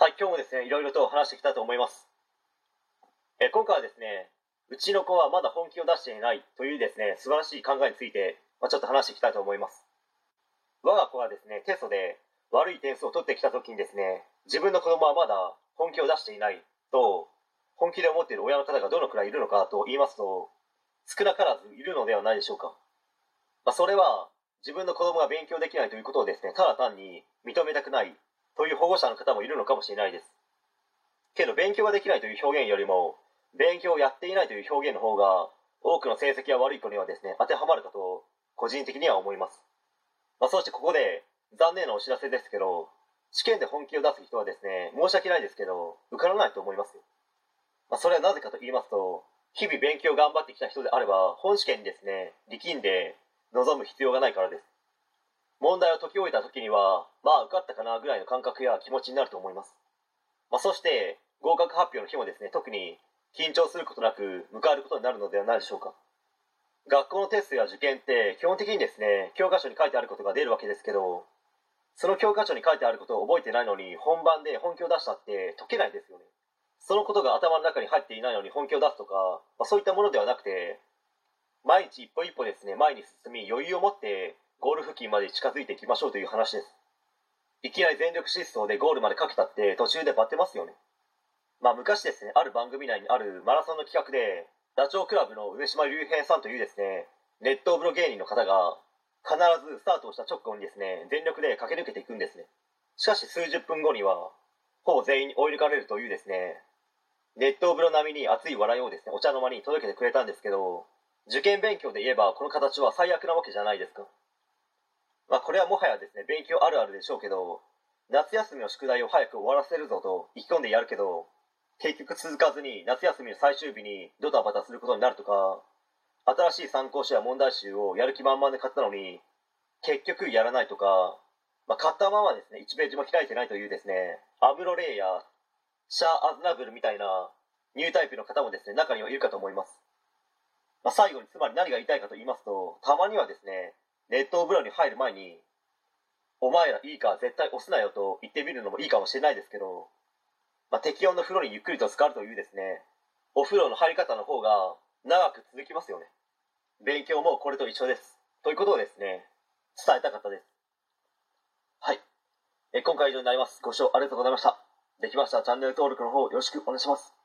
はい、今日もですね、いろいろと話していきたいと思います。え今回はですね、うちの子はまだ本気を出していないというですね、素晴らしい考えについて、まあ、ちょっと話していきたいと思います。我が子はですね、テストで悪い点数を取ってきた時にですね、自分の子供はまだ本気を出していないと、本気で思っている親の方がどのくらいいるのかと言いますと、少なからずいるのではないでしょうか。まあ、それは、自分の子供が勉強できないということをですね、ただ単に認めたくないという保護者の方もいるのかもしれないです。けど勉強ができないという表現よりも勉強をやっていないという表現の方が多くの成績が悪い子にはですね当てはまるかと個人的には思います、まあ、そしてここで残念なお知らせですけど試験で本気を出す人はですね申し訳ないですけど受からないと思います、まあ、それはなぜかと言いますと日々勉強を頑張ってきた人であれば本試験にですね力んで臨む必要がないからです。問題を解き終えた時にはまあ受かったかなぐらいの感覚や気持ちになると思います、まあ、そして合格発表の日もですね特に緊張することなく迎えることになるのではないでしょうか。学校のテストや受験って基本的にですね教科書に書いてあることが出るわけですけどその教科書に書いてあることを覚えてないのに本番で本気を出したって解けないですよね。そのことが頭の中に入っていないのに本気を出すとか、まあ、そういったものではなくて毎日一歩一歩ですね前に進み余裕を持ってゴール付近まで近づいていきましょうという話です。いきなり全力疾走でゴールまでかけたって途中でバテますよね。まあ昔ですねある番組内にあるマラソンの企画でダチョウ倶楽部の上島竜兵さんというですね熱湯風呂芸人の方が必ずスタートをした直後にですね全力で駆け抜けていくんですね。しかし数十分後にはほぼ全員に追い抜かれるというですね熱湯風呂並みに熱い笑いをですねお茶の間に届けてくれたんですけど受験勉強で言えばこの形は最悪なわけじゃないですか。まあこれはもはやですね勉強あるあるでしょうけど夏休みの宿題を早く終わらせるぞと意気込んでやるけど結局続かずに夏休みの最終日にドタバタすることになるとか新しい参考書や問題集をやる気満々で買ったのに結局やらないとか、まあ、買ったままですね1ページも開いてないというですねアムロレイやシャア・アズナブルみたいなニュータイプの方もですね中にはいるかと思います、まあ、最後につまり何が言いたいかと言いますとたまにはですね熱湯風呂に入る前に「お前らいいか絶対押すなよ」と言ってみるのもいいかもしれないですけどまあ、適温の風呂にゆっくりと浸かるというですねお風呂の入り方の方が長く続きますよね。勉強もこれと一緒です。ということをですね伝えたかったです。はい。え今回以上になります。ご視聴ありがとうございました。できましたらチャンネル登録の方よろしくお願いします。